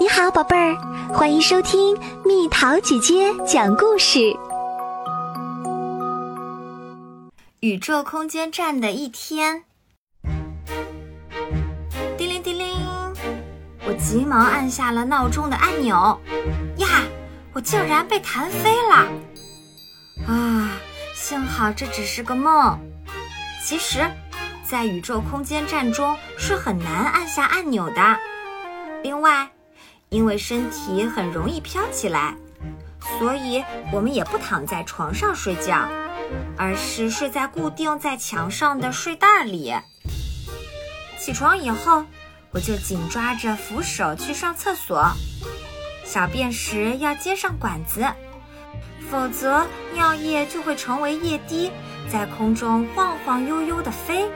你好，宝贝儿，欢迎收听蜜桃姐姐讲故事。宇宙空间站的一天，叮铃叮铃，我急忙按下了闹钟的按钮。呀，我竟然被弹飞了！啊，幸好这只是个梦。其实，在宇宙空间站中是很难按下按钮的。另外，因为身体很容易飘起来，所以我们也不躺在床上睡觉，而是睡在固定在墙上的睡袋里。起床以后，我就紧抓着扶手去上厕所，小便时要接上管子，否则尿液就会成为液滴，在空中晃晃悠悠地飞。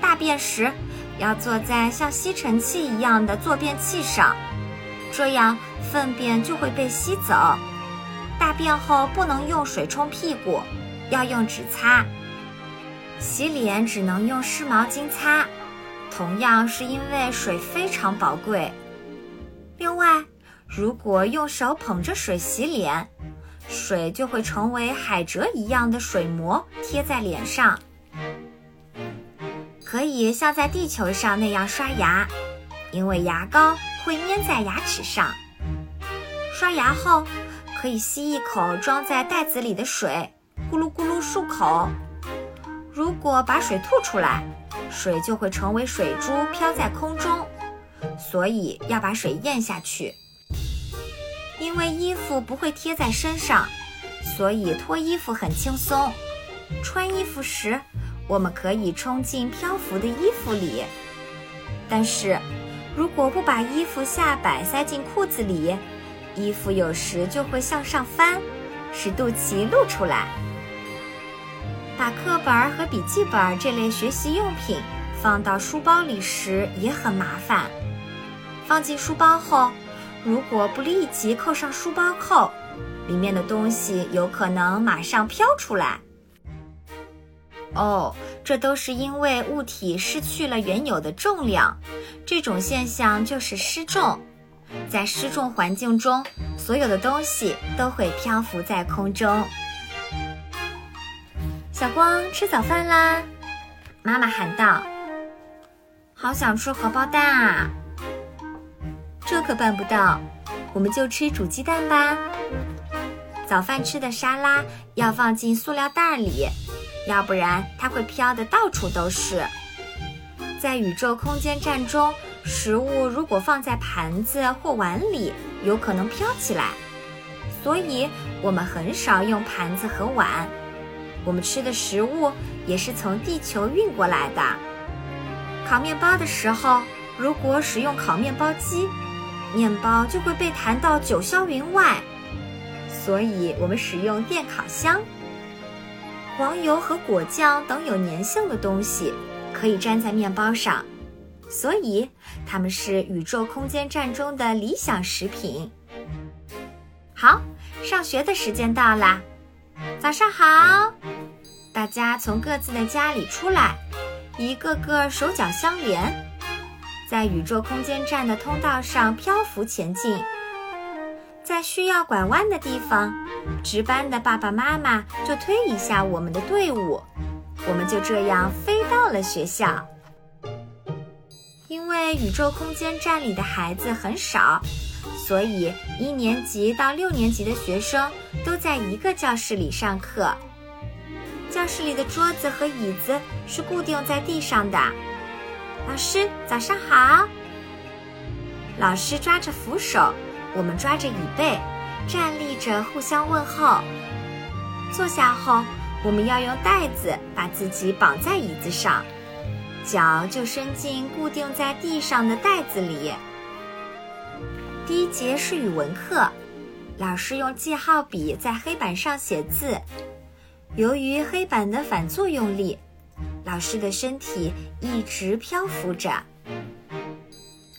大便时，要坐在像吸尘器一样的坐便器上。这样粪便就会被吸走。大便后不能用水冲屁股，要用纸擦。洗脸只能用湿毛巾擦，同样是因为水非常宝贵。另外，如果用手捧着水洗脸，水就会成为海蜇一样的水膜贴在脸上。可以像在地球上那样刷牙，因为牙膏。会粘在牙齿上。刷牙后，可以吸一口装在袋子里的水，咕噜咕噜漱口。如果把水吐出来，水就会成为水珠飘在空中，所以要把水咽下去。因为衣服不会贴在身上，所以脱衣服很轻松。穿衣服时，我们可以冲进漂浮的衣服里，但是。如果不把衣服下摆塞进裤子里，衣服有时就会向上翻，使肚脐露出来。把课本和笔记本这类学习用品放到书包里时也很麻烦。放进书包后，如果不立即扣上书包扣，里面的东西有可能马上飘出来。哦，这都是因为物体失去了原有的重量，这种现象就是失重。在失重环境中，所有的东西都会漂浮在空中。小光吃早饭啦，妈妈喊道：“好想吃荷包蛋啊！”这可办不到，我们就吃煮鸡蛋吧。早饭吃的沙拉要放进塑料袋里。要不然它会飘得到处都是。在宇宙空间站中，食物如果放在盘子或碗里，有可能飘起来，所以我们很少用盘子和碗。我们吃的食物也是从地球运过来的。烤面包的时候，如果使用烤面包机，面包就会被弹到九霄云外，所以我们使用电烤箱。黄油和果酱等有粘性的东西可以粘在面包上，所以它们是宇宙空间站中的理想食品。好，上学的时间到啦！早上好，大家从各自的家里出来，一个个手脚相连，在宇宙空间站的通道上漂浮前进。需要拐弯的地方，值班的爸爸妈妈就推一下我们的队伍，我们就这样飞到了学校。因为宇宙空间站里的孩子很少，所以一年级到六年级的学生都在一个教室里上课。教室里的桌子和椅子是固定在地上的。老师，早上好。老师抓着扶手。我们抓着椅背，站立着互相问候。坐下后，我们要用带子把自己绑在椅子上，脚就伸进固定在地上的带子里。第一节是语文课，老师用记号笔在黑板上写字。由于黑板的反作用力，老师的身体一直漂浮着。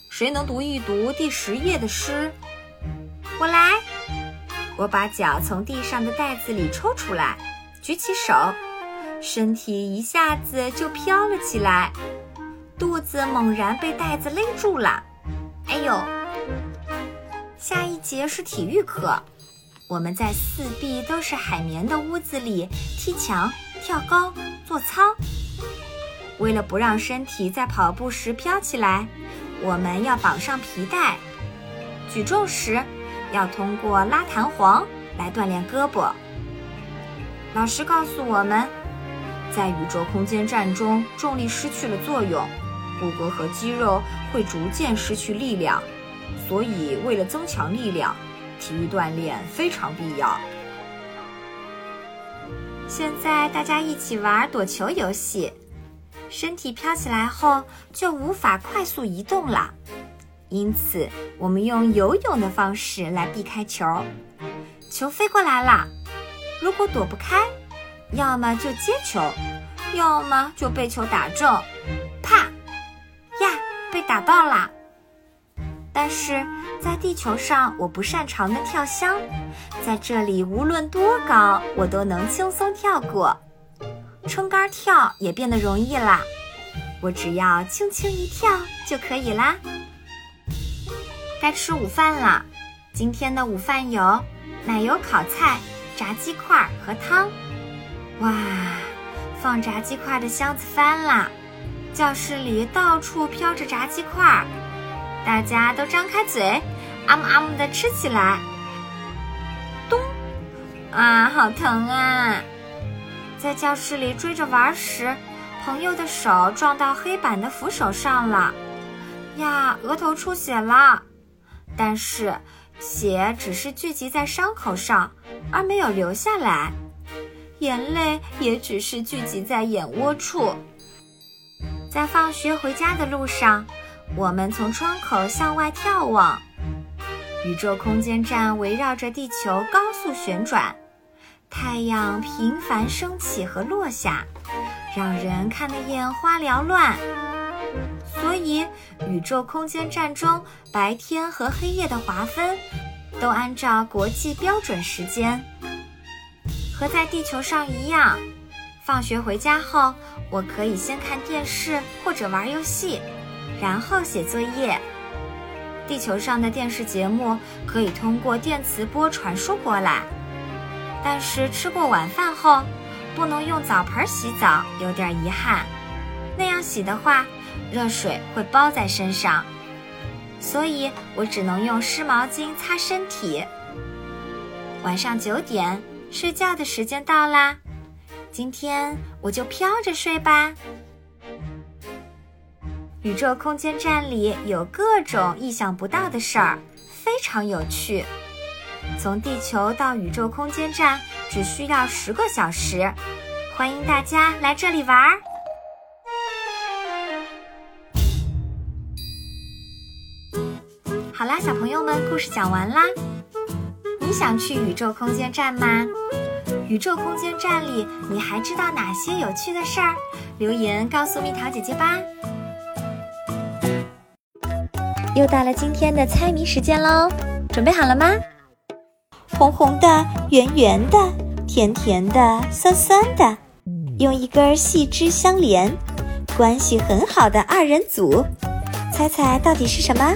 谁能读一读第十页的诗？我来，我把脚从地上的袋子里抽出来，举起手，身体一下子就飘了起来，肚子猛然被袋子勒住了。哎呦！下一节是体育课，我们在四壁都是海绵的屋子里踢墙、跳高、做操。为了不让身体在跑步时飘起来，我们要绑上皮带。举重时要通过拉弹簧来锻炼胳膊。老师告诉我们，在宇宙空间站中，重力失去了作用，骨骼和肌肉会逐渐失去力量，所以为了增强力量，体育锻炼非常必要。现在大家一起玩躲球游戏。身体飘起来后就无法快速移动了，因此我们用游泳的方式来避开球。球飞过来了，如果躲不开，要么就接球，要么就被球打中。啪！呀，被打爆了。但是在地球上，我不擅长的跳箱，在这里无论多高，我都能轻松跳过。撑杆跳也变得容易啦，我只要轻轻一跳就可以啦。该吃午饭了，今天的午饭有奶油烤菜、炸鸡块和汤。哇，放炸鸡块的箱子翻了，教室里到处飘着炸鸡块，大家都张开嘴，啊姆啊姆的吃起来。咚，啊，好疼啊！在教室里追着玩时，朋友的手撞到黑板的扶手上了，呀，额头出血了。但是血只是聚集在伤口上，而没有流下来。眼泪也只是聚集在眼窝处。在放学回家的路上，我们从窗口向外眺望，宇宙空间站围绕着地球高速旋转。太阳频繁升起和落下，让人看得眼花缭乱。所以，宇宙空间站中白天和黑夜的划分，都按照国际标准时间。和在地球上一样，放学回家后，我可以先看电视或者玩游戏，然后写作业。地球上的电视节目可以通过电磁波传输过来。但是吃过晚饭后，不能用澡盆洗澡，有点遗憾。那样洗的话，热水会包在身上，所以我只能用湿毛巾擦身体。晚上九点，睡觉的时间到啦，今天我就飘着睡吧。宇宙空间站里有各种意想不到的事儿，非常有趣。从地球到宇宙空间站只需要十个小时，欢迎大家来这里玩儿。好啦，小朋友们，故事讲完啦。你想去宇宙空间站吗？宇宙空间站里你还知道哪些有趣的事儿？留言告诉蜜桃姐姐吧。又到了今天的猜谜时间喽，准备好了吗？红红的，圆圆的，甜甜的，酸酸的，用一根细枝相连，关系很好的二人组，猜猜到底是什么？